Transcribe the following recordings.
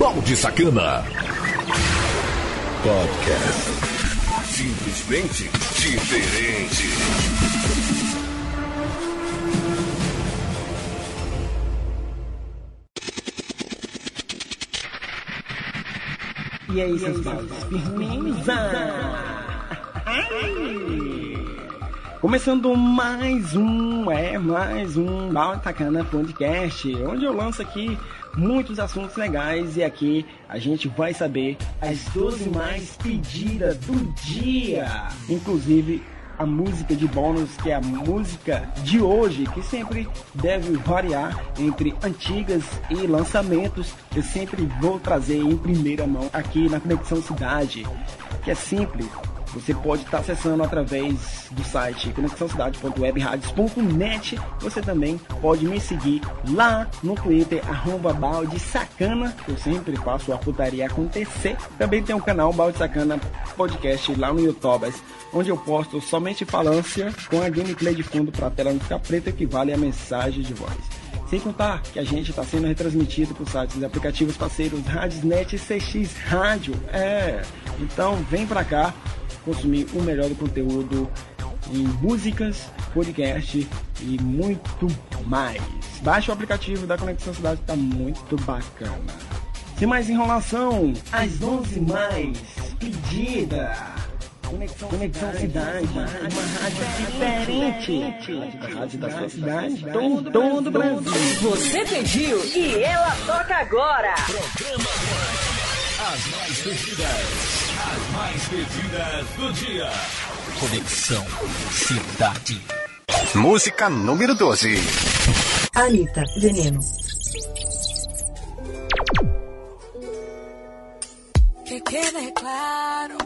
Balde Sacana. Podcast. Simplesmente diferente. E aí, seus baldes? Firmeza! Começando mais um, é, mais um Balde Sacana Podcast, onde eu lanço aqui muitos assuntos legais e aqui a gente vai saber as 12 mais pedidas do dia. Inclusive a música de bônus, que é a música de hoje, que sempre deve variar entre antigas e lançamentos. Eu sempre vou trazer em primeira mão aqui na Conexão Cidade, que é simples. Você pode estar acessando através do site conexãocidade.webradios.net. Você também pode me seguir lá no Twitter, arroba balde sacana. Eu sempre faço a putaria acontecer. Também tem o canal Balde Sacana Podcast lá no YouTube, onde eu posto somente falância com a gameplay de fundo para a tela não ficar preta, que vale a mensagem de voz. Sem contar que a gente está sendo retransmitido por sites e aplicativos parceiros Radiosnet e CX Rádio. É, então vem pra cá consumir o melhor do conteúdo em músicas, podcast e muito mais. Baixe o aplicativo da Conexão Cidade, tá muito bacana. Sem mais enrolação, as 11 mais pedida. Conexão, Conexão Cidade, uma rádio diferente. A rádio da sua cidade, todo, todo o Brasil. Você pediu e ela toca agora. Programa As mais pedidas. As mais pedidas do dia. Conexão Cidade. Música número 12. Anitta, Veneno. Que quede claro,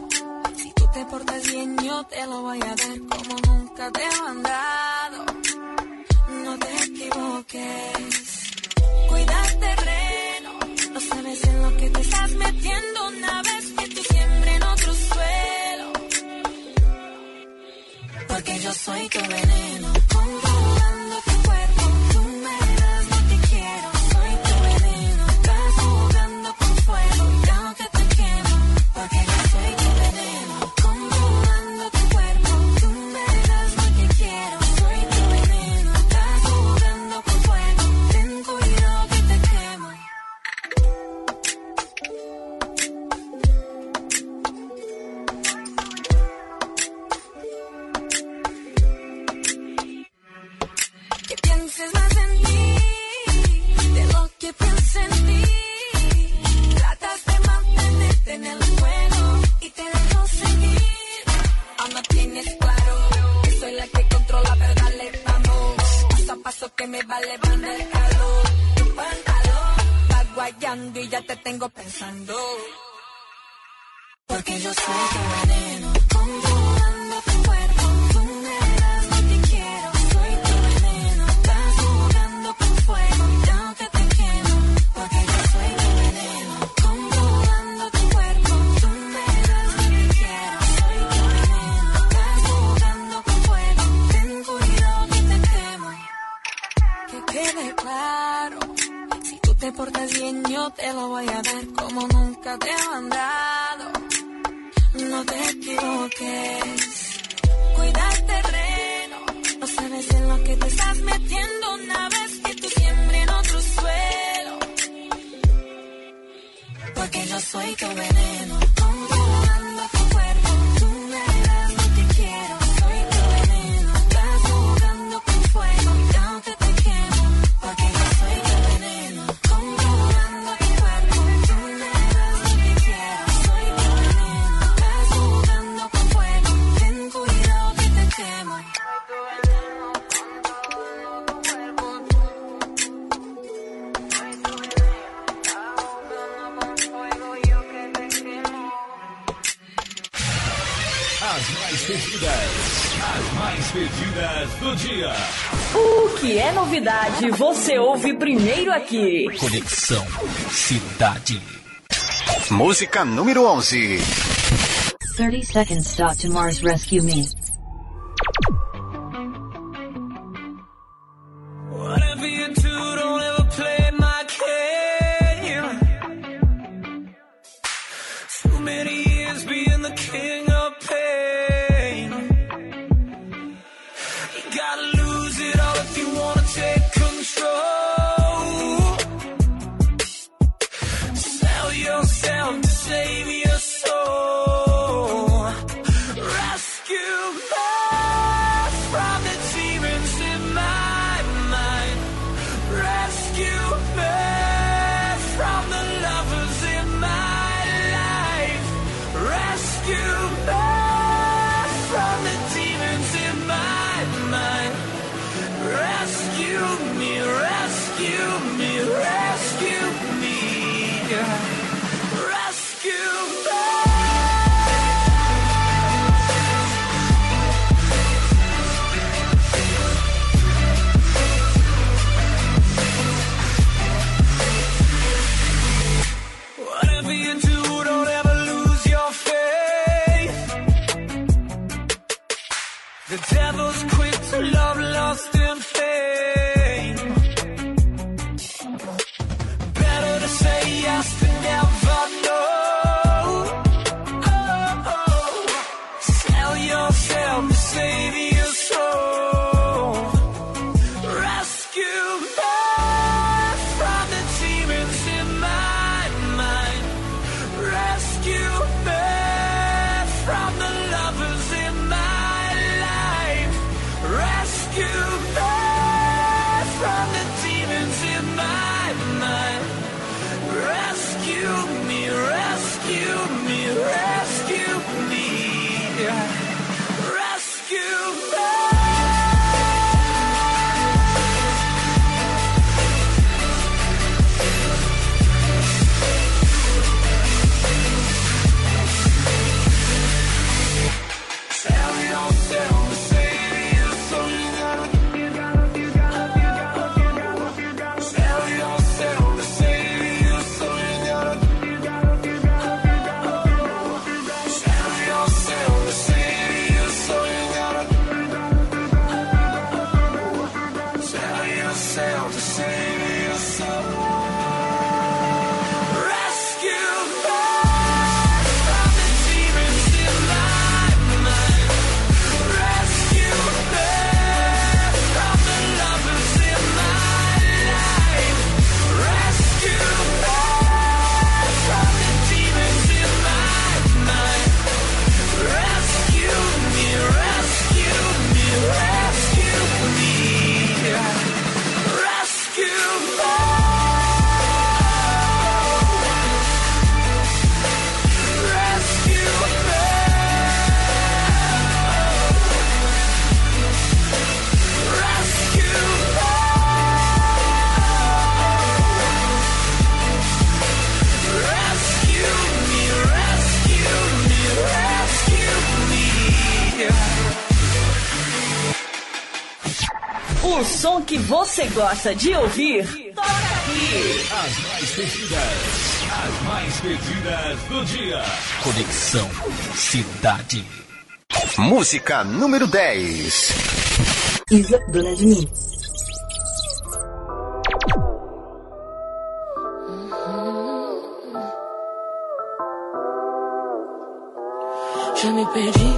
si tú te portas bien yo te lo voy a dar como nunca te he mandado. No te equivoques, cuida terreno, no sabes en lo que te estás metiendo una vez Porque yo soy tu veneno, tengo pensando. Porque yo soy tu veneno, yo te lo voy a dar como nunca te he mandado. No te equivoques, cuida el terreno, no sabes en lo que te estás metiendo una vez que tú siembres en otro suelo. Porque yo soy tu veneno, novidade você ouve primeiro aqui. Conexão Cidade. Música número 11. 30 seconds to Mars rescue me. Som que você gosta de ouvir, toca aqui. As mais pedidas, as mais pedidas do dia. Conexão Cidade. Música número 10. Isa Dona de mim. Já me perdi,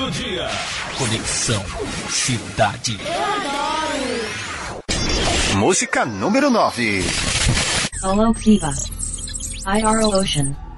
Do dia. Conexão Cidade. Música número 9. Solo Kiva. IRL Ocean.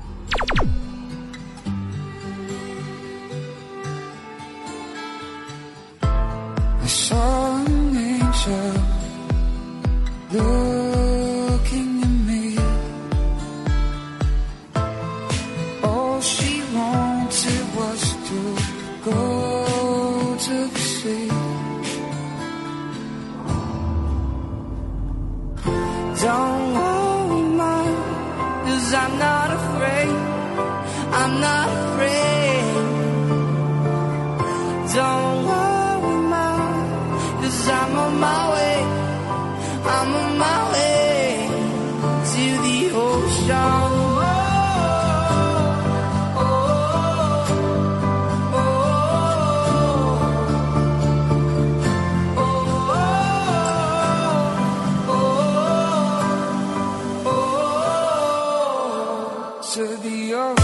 to the ocean.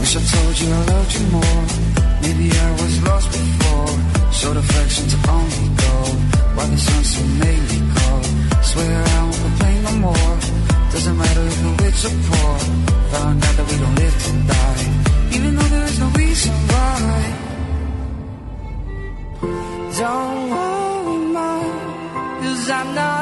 Wish I told you I loved you more. Maybe I was lost before. Showed affection to only go. Why the sun so made me cold. Swear I won't complain no more matter if we're rich or poor. Found out that we don't live to die Even though there is no reason why. Don't worry, mom Cause I know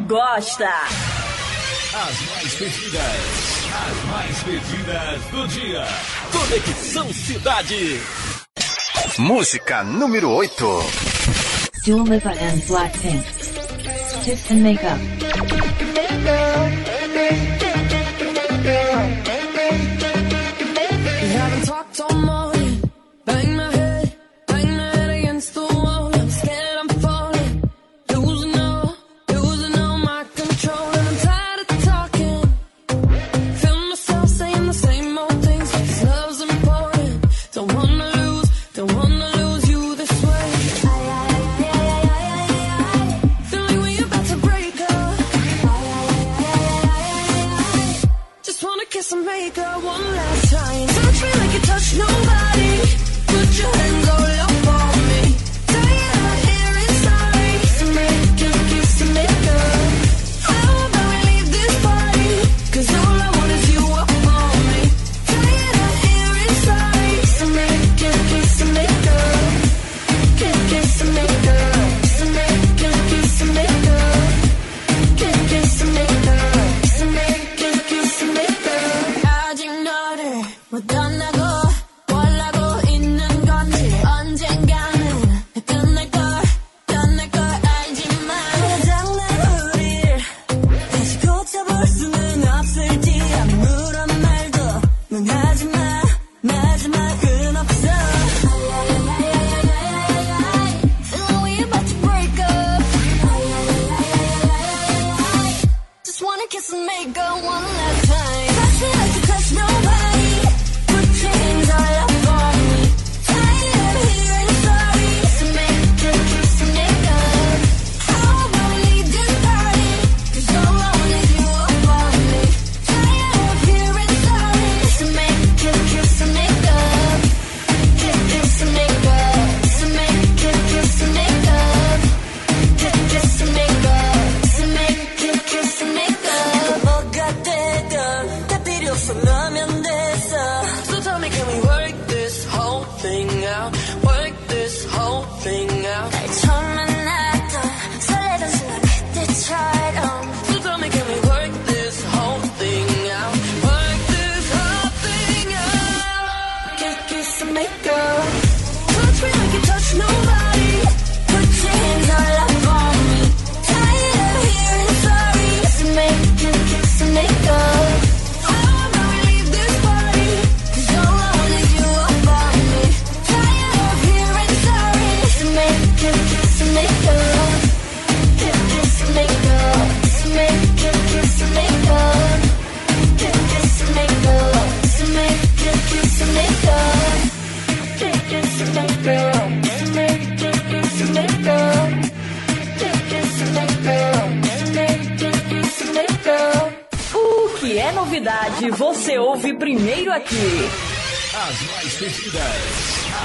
gosta. As mais pedidas, as mais pedidas do dia. Conexão Cidade. Música número 8. Do live on Blackpink. Tips and Makeup. novidade você ouve primeiro aqui. As mais pedidas,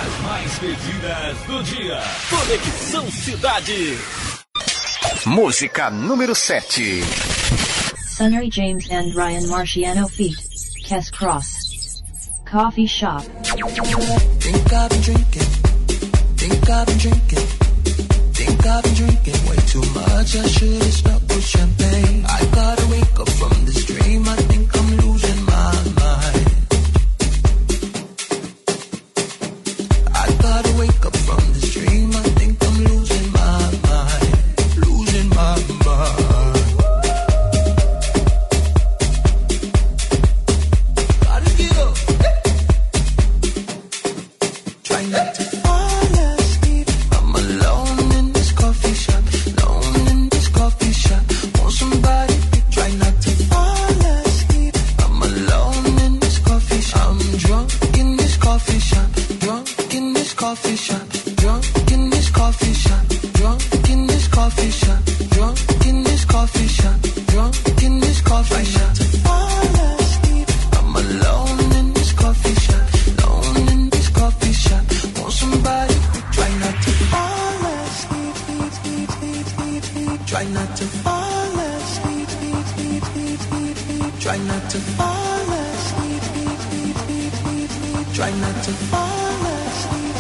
as mais pedidas do dia. Conexão Cidade. Música número 7. Sunny James and Ryan Marciano feat. Cass Cross. Coffee Shop. Think I've been drinking. Think I've been drinking. I've been drinking way too much. I should have stopped with champagne. I gotta wake up from this dream. I think I'm. Try not to fall asleep. Try not to fall asleep.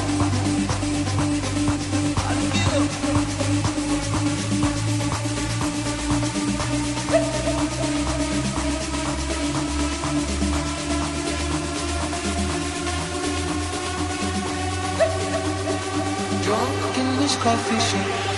Drunk in this coffee shop.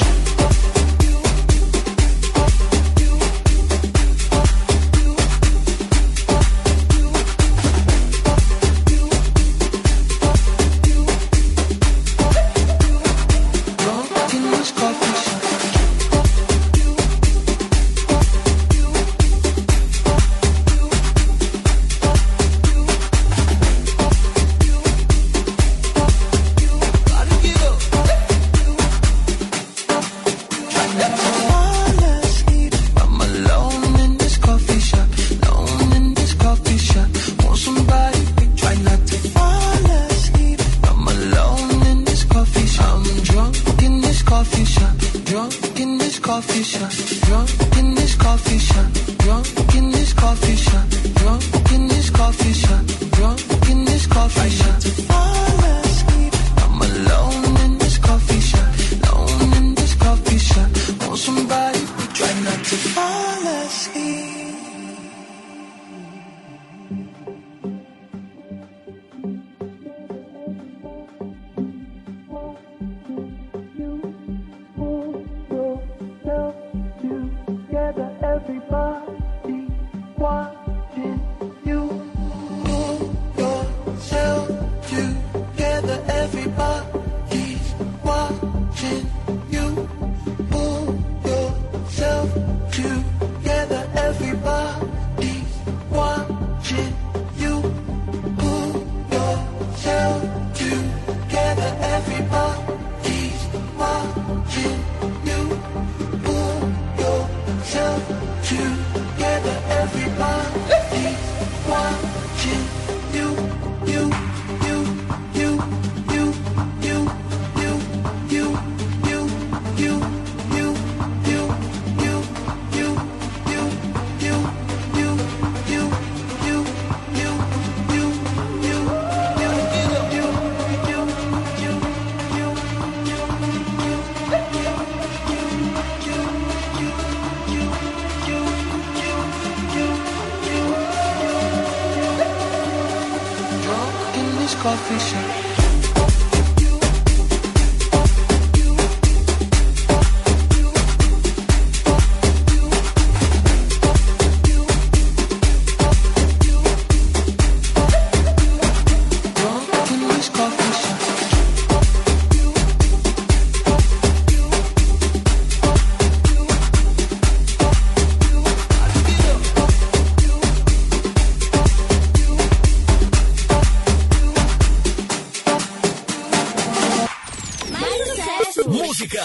Música,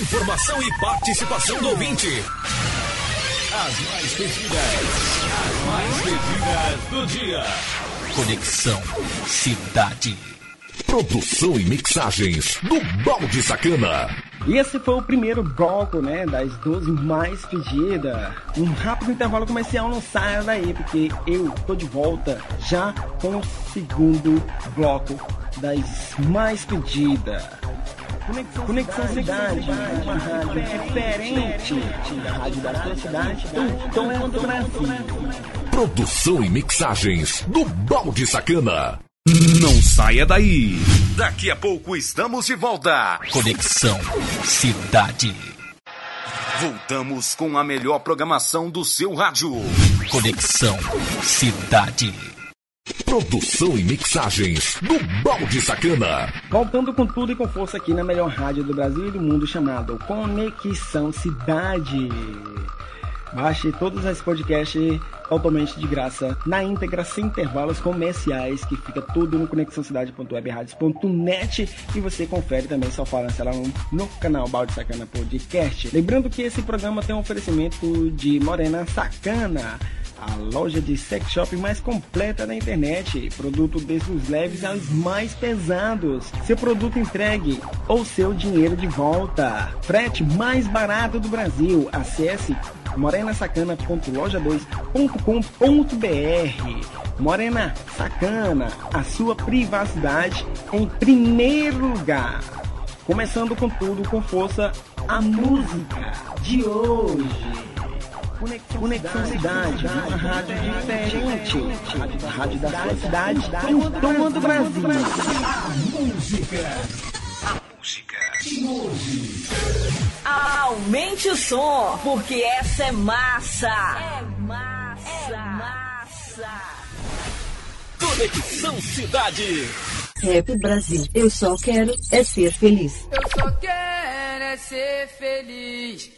informação e participação do ouvinte. As mais pedidas, as mais pedidas do dia. Conexão Cidade. Produção e mixagens do Balde Sacana. E esse foi o primeiro bloco, né, das 12 mais pedidas. Um rápido intervalo comercial, não saia daí, porque eu tô de volta já com o segundo bloco das mais pedidas. Conexão, Conexão Cidade, uma rádio diferente da rádio da sua cidade, do todo o Brasil. Produção e mixagens do Balde Sacana. Não saia daí. Daqui a pouco estamos de volta. Conexão Cidade. Voltamos com a melhor programação do seu rádio. Conexão Cidade. Produção e mixagens do Balde Sacana. Voltando com tudo e com força aqui na melhor rádio do Brasil e do mundo chamado Conexão Cidade. Baixe todos os podcasts totalmente de graça, na íntegra, sem intervalos comerciais, que fica tudo no conexãocidade.webradios.net e você confere também sua falância lá no, no canal Balde Sacana Podcast. Lembrando que esse programa tem um oferecimento de Morena Sacana, a loja de sex shop mais completa da internet. Produto desde os leves aos mais pesados. Seu produto entregue ou seu dinheiro de volta. Frete mais barato do Brasil. Acesse morenasacana.loja2.com.br. Morena Sacana, a sua privacidade em primeiro lugar. Começando com tudo, com força, a música de hoje. Conexão, Cidade, uma rádio diferente. A rádio da sua cidade, tomando Brasil. A música. Aumente o som, porque essa é massa. É massa. É massa. Conexão Cidade. Rap Brasil, eu só quero é ser feliz. Eu só quero é ser feliz.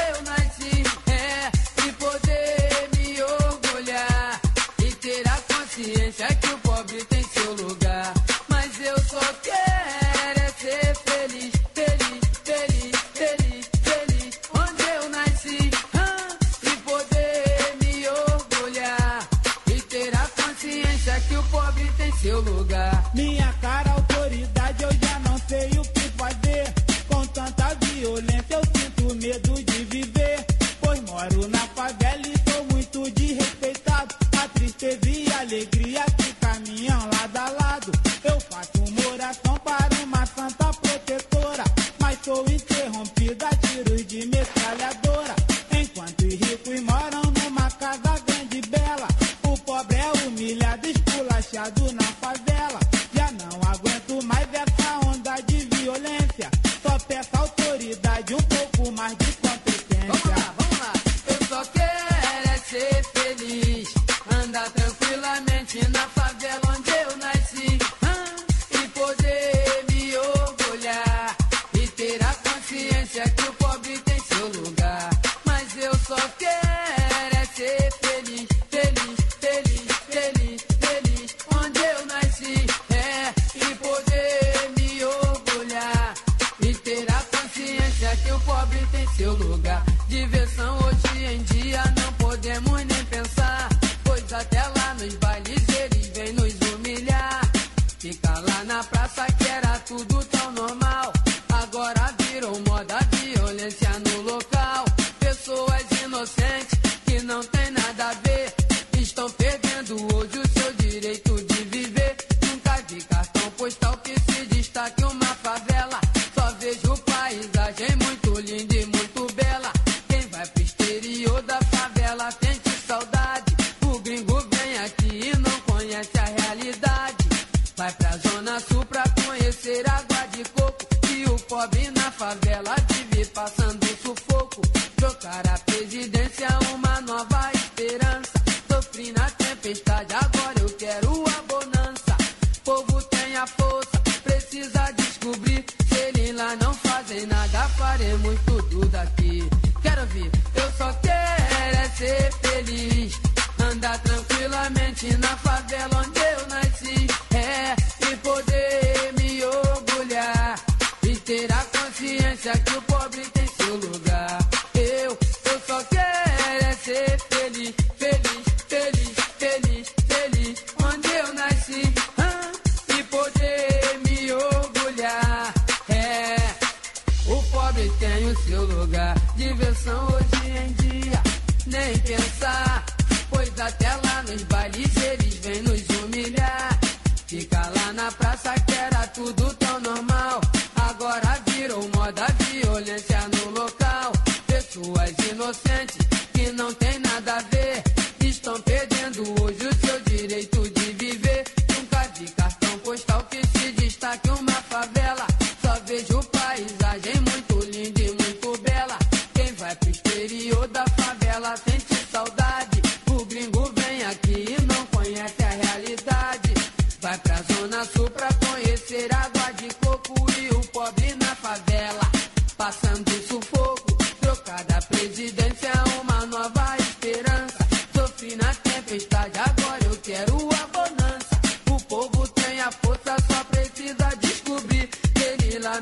Previdência, uma nova esperança. Sofri na tempestade, agora eu quero a bonança. Povo tem a força, precisa descobrir. Se ele lá não fazem nada, faremos tudo daqui. Quero ouvir, eu só quero é ser feliz. Andar tranquilamente na favela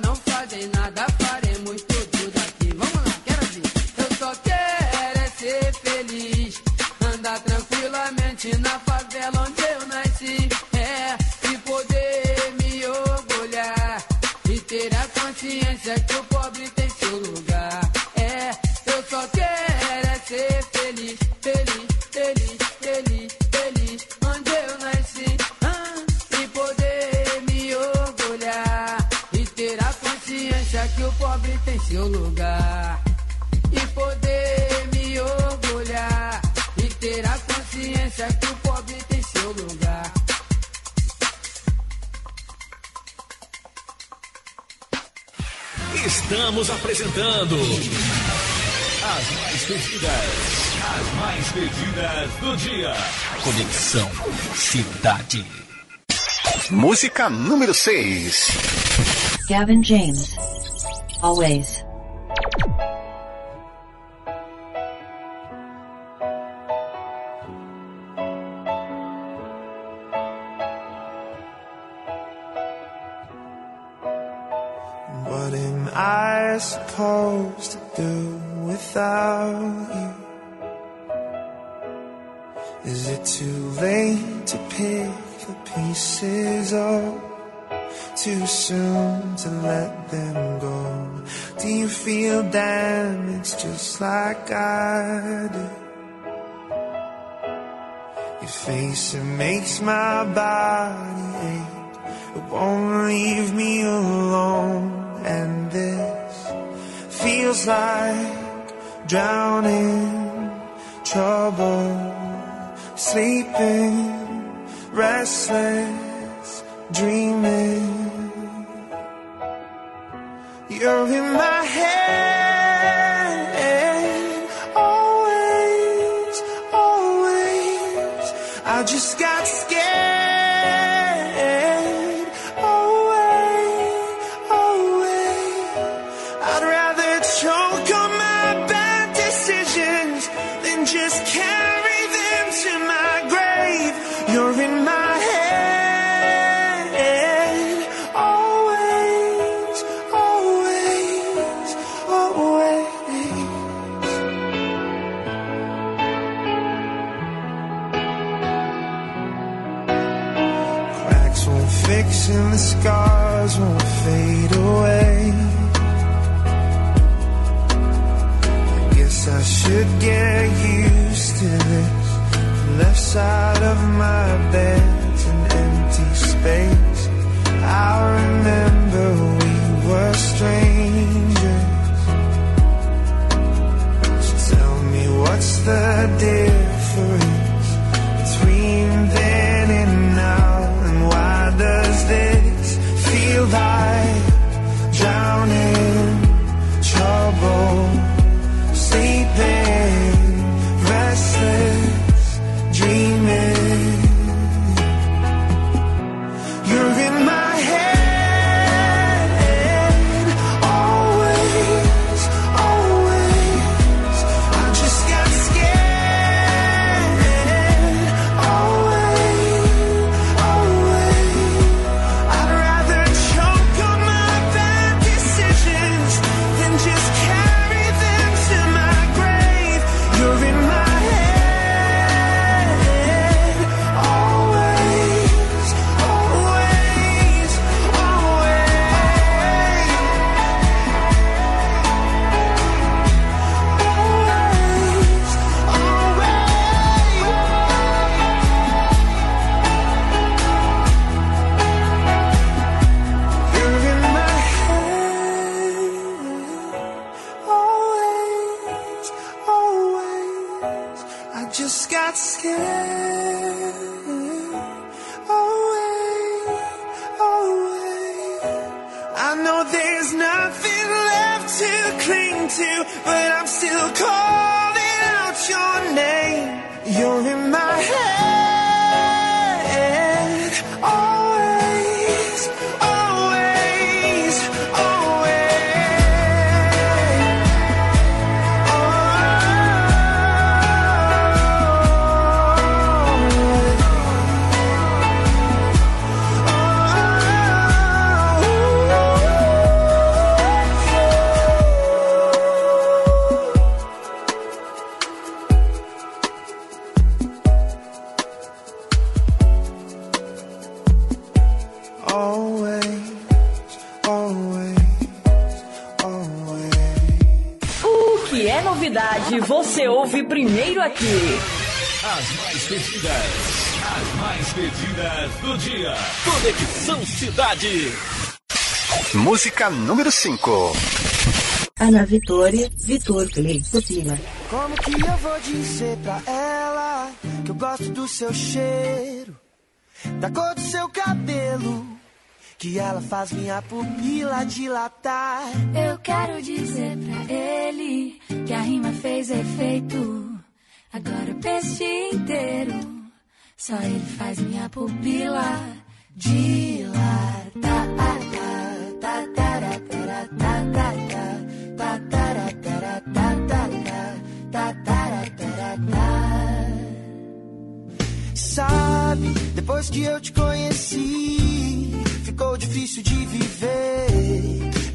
não fazem nada, faremos tudo daqui. Vamos lá, quero ver. Eu só quero é ser feliz, andar tranquilamente na favela onde eu nasci. É, e poder me orgulhar e ter a consciência que. pedidas. As mais pedidas do dia. Conexão Cidade. Música número 6. Gavin James. Always. makes my body ache. It won't leave me alone. And this feels like drowning, trouble, sleeping, restless, dreaming. You're in my head. just got scared. should get used to this. Left side of my bed's an empty space. I remember we were strangers. So tell me what's the deal? Ouve primeiro aqui. As mais pedidas, as mais pedidas do dia. Conexão Cidade. Música número 5. Ana Vitória, Vitor Clay, Pupila. Como que eu vou dizer pra ela que eu gosto do seu cheiro, da cor do seu cabelo, que ela faz minha pupila dilatar? Eu quero dizer pra ele que a rima fez efeito. Agora o peixe inteiro, só ele faz minha pupila dilatar. Sabe, depois que eu te conheci, ficou difícil de viver.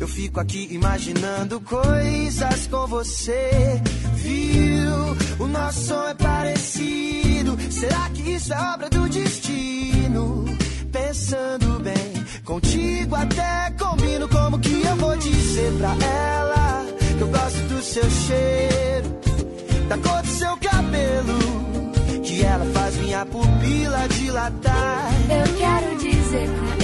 Eu fico aqui imaginando coisas com você. Viu? O nosso som é parecido. Será que isso é obra do destino? Pensando bem, contigo até combino. Como que eu vou dizer pra ela que eu gosto do seu cheiro, da cor do seu cabelo? que ela faz minha pupila dilatar. Eu quero dizer pra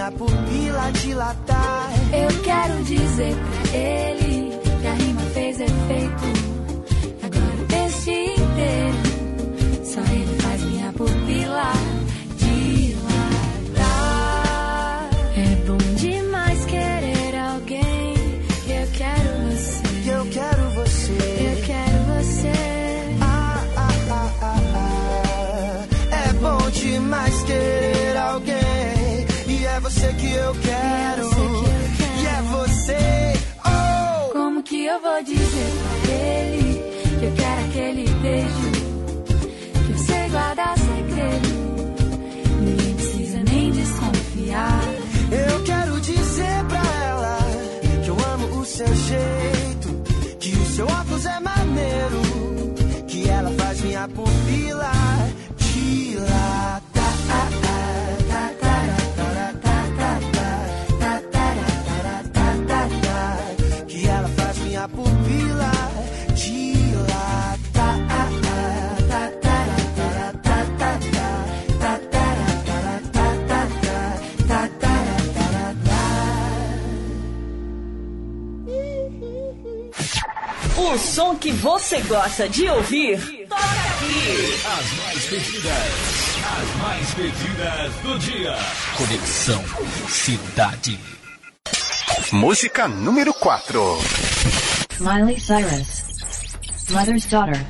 minha pupila dilatar? Eu quero dizer pra ele que a rima fez efeito. Agora o peixe inteiro, seu jeito, que o seu óculos é maneiro, que ela faz minha pupila som que você gosta de ouvir, toca aqui. As mais pedidas, as mais pedidas do dia. Conexão Cidade. Música número 4. Miley Cyrus. Mother's Daughter.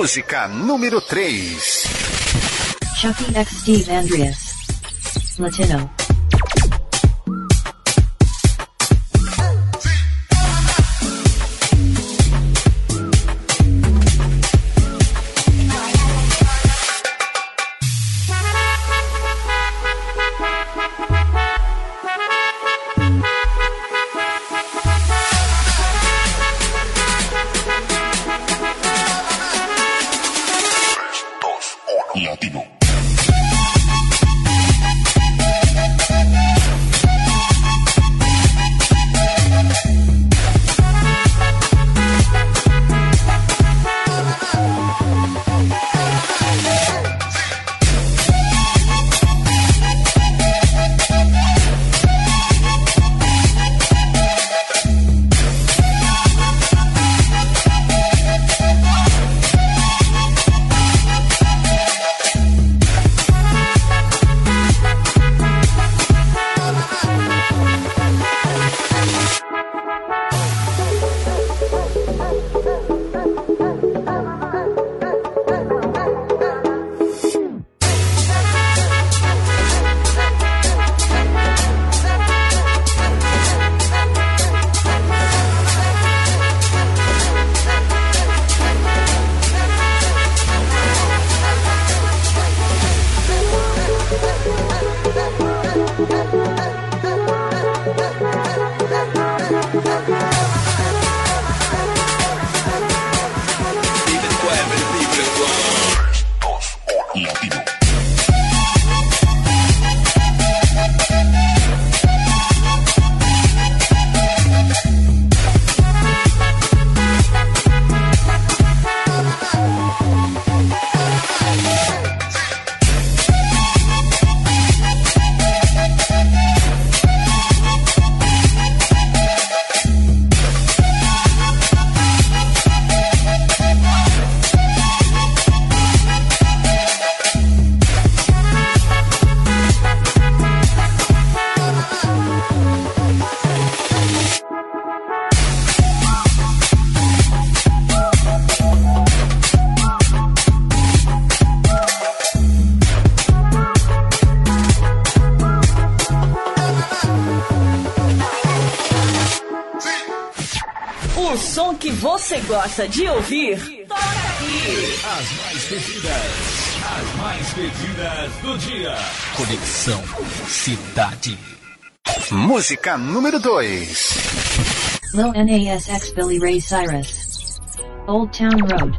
Música número 3. Chucky X Steve Andreas. Latino. Latino. Gosta de ouvir, toca aqui. As mais pedidas, as mais pedidas do dia. Conexão Cidade. Música número 2. Low NASX Billy Ray Cyrus. Old Town Road.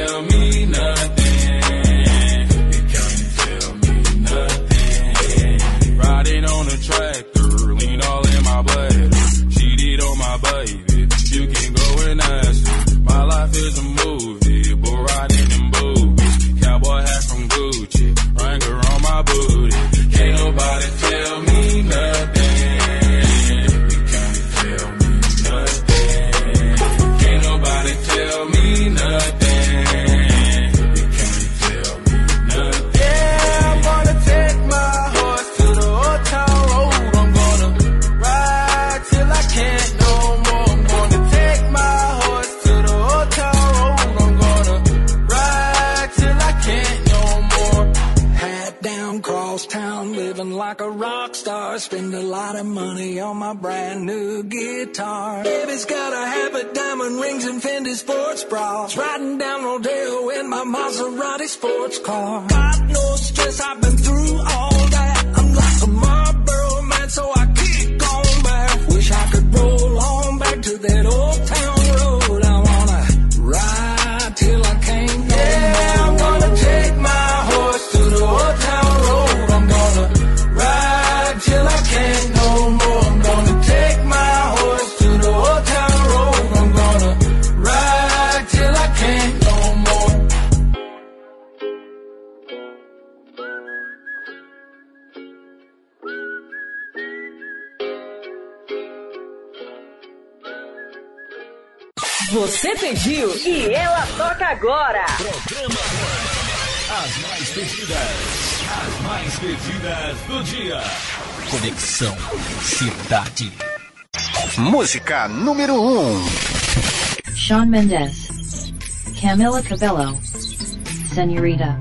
better sports car. God knows agora. Programa As mais pedidas. As mais pedidas do dia. Conexão Cidade. Música número 1. Um. Sean Mendes. Camila Cabello. Senhorita.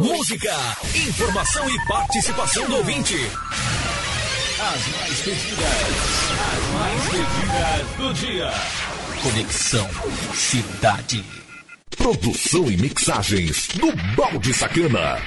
música, informação e participação do ouvinte. As mais pedidas, as mais pedidas do dia. Conexão Cidade. Produção e mixagens do Balde Sacana.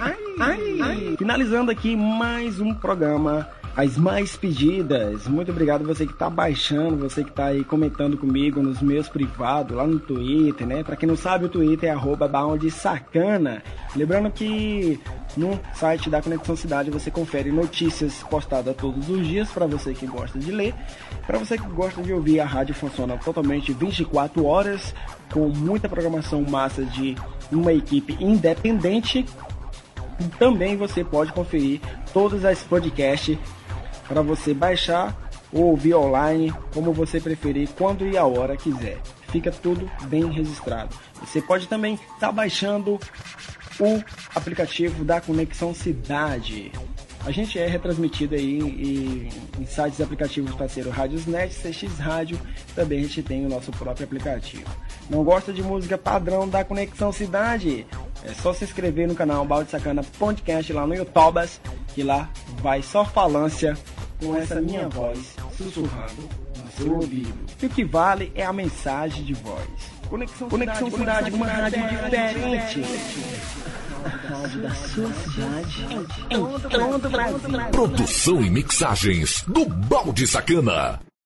Ai, ai, ai. Finalizando aqui mais um programa as mais pedidas. Muito obrigado você que está baixando, você que está aí comentando comigo nos meus privados, lá no Twitter, né? Para quem não sabe, o Twitter é arroba sacana. Lembrando que no site da Conexão Cidade você confere notícias postadas todos os dias para você que gosta de ler. Para você que gosta de ouvir, a rádio funciona totalmente 24 horas com muita programação massa de uma equipe independente. Também você pode conferir todas as podcasts para você baixar ou ouvir online, como você preferir, quando e a hora quiser. Fica tudo bem registrado. Você pode também estar tá baixando o aplicativo da Conexão Cidade. A gente é retransmitido aí em, em sites e aplicativos parceiro Rádiosnet, CX Rádio, também a gente tem o nosso próprio aplicativo. Não gosta de música padrão da Conexão Cidade? É só se inscrever no canal Balde Sacana Podcast lá no YouTube, que lá vai só falância com essa minha voz sussurrando no seu ouvido. E o que vale é a mensagem de voz. Conexão, Conexão Cidade, Cidade uma rádio diferente. A da. Produção e mixagens do Balde Sacana.